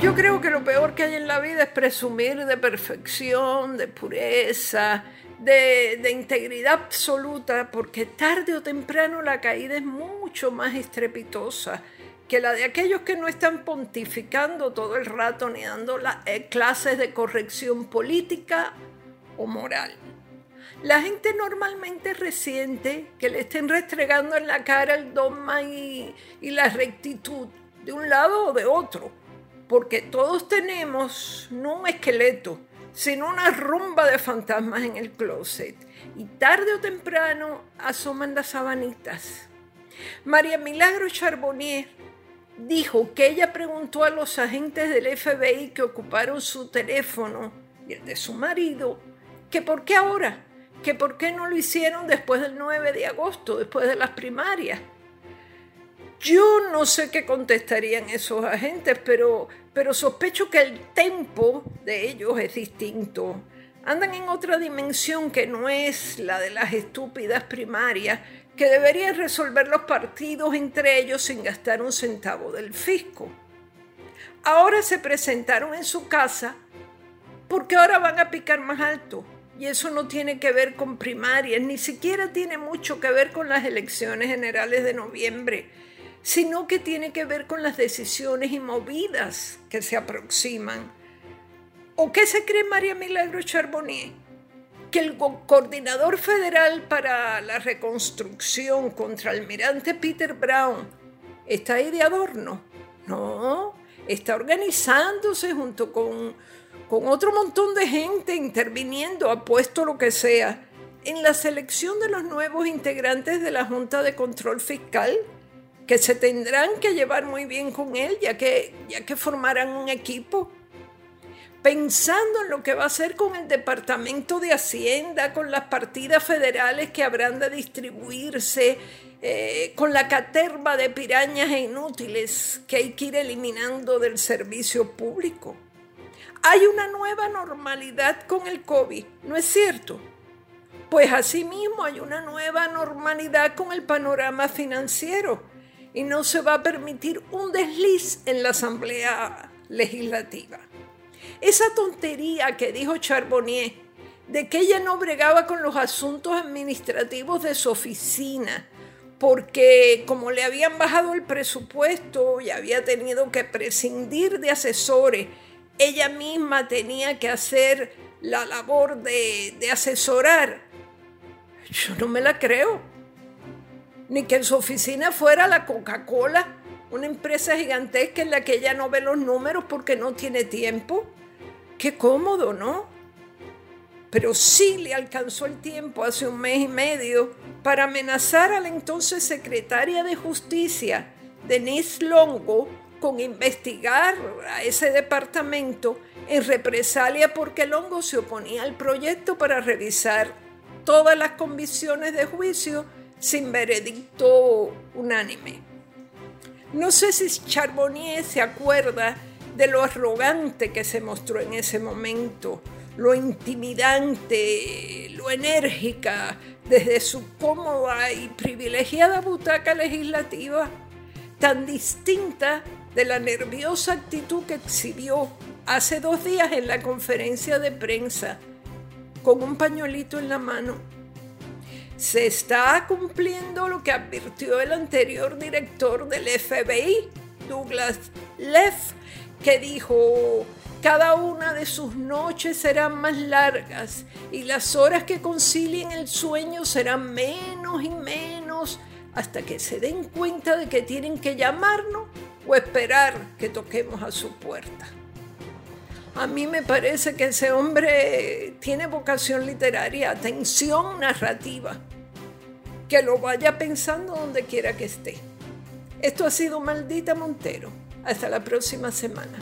Yo creo que lo peor que hay en la vida es presumir de perfección, de pureza, de, integridad absoluta, porque tarde o temprano la caída es mucho más estrepitosa que la de aquellos que no están pontificando todo el rato ni dando eh, clases de corrección política o moral. La gente normalmente resiente que le estén restregando en la cara el dogma y la rectitud de un lado o de otro porque todos tenemos no un esqueleto, sino una rumba de fantasmas en el closet. Y tarde o temprano asoman las sabanitas. María Milagro Charbonnier dijo que ella preguntó a los agentes del FBI que ocuparon su teléfono y el de su marido que por qué ahora, que por qué no lo hicieron después del 9 de agosto, después de las primarias. Yo no sé qué contestarían esos agentes, pero, pero sospecho que el tempo de ellos es distinto. Andan en otra dimensión que no es la de las estúpidas primarias que deberían resolver los partidos entre ellos sin gastar un centavo del fisco. Ahora se presentaron en su casa porque ahora van a picar más alto. Y eso no tiene que ver con primarias, ni siquiera tiene mucho que ver con las elecciones generales de noviembre sino que tiene que ver con las decisiones y movidas que se aproximan. ¿O qué se cree María Milagro Charbonnier? Que el coordinador federal para la reconstrucción contra almirante Peter Brown está ahí de adorno. No, está organizándose junto con, con otro montón de gente interviniendo, apuesto lo que sea, en la selección de los nuevos integrantes de la Junta de Control Fiscal que se tendrán que llevar muy bien con él, ya que, ya que formarán un equipo. Pensando en lo que va a hacer con el Departamento de Hacienda, con las partidas federales que habrán de distribuirse, eh, con la caterva de pirañas e inútiles que hay que ir eliminando del servicio público. Hay una nueva normalidad con el COVID, ¿no es cierto? Pues asimismo hay una nueva normalidad con el panorama financiero y no se va a permitir un desliz en la Asamblea Legislativa. Esa tontería que dijo Charbonnier de que ella no bregaba con los asuntos administrativos de su oficina, porque como le habían bajado el presupuesto y había tenido que prescindir de asesores, ella misma tenía que hacer la labor de, de asesorar. Yo no me la creo ni que su oficina fuera la Coca-Cola, una empresa gigantesca en la que ella no ve los números porque no tiene tiempo. Qué cómodo, ¿no? Pero sí le alcanzó el tiempo hace un mes y medio para amenazar a la entonces secretaria de Justicia, Denise Longo, con investigar a ese departamento en represalia porque Longo se oponía al proyecto para revisar todas las convicciones de juicio sin veredicto unánime. No sé si Charbonnier se acuerda de lo arrogante que se mostró en ese momento, lo intimidante, lo enérgica desde su cómoda y privilegiada butaca legislativa, tan distinta de la nerviosa actitud que exhibió hace dos días en la conferencia de prensa, con un pañuelito en la mano se está cumpliendo lo que advirtió el anterior director del FBI, Douglas Leff, que dijo, cada una de sus noches serán más largas y las horas que concilien el sueño serán menos y menos hasta que se den cuenta de que tienen que llamarnos o esperar que toquemos a su puerta. A mí me parece que ese hombre tiene vocación literaria, atención narrativa. Que lo vaya pensando donde quiera que esté. Esto ha sido Maldita Montero. Hasta la próxima semana.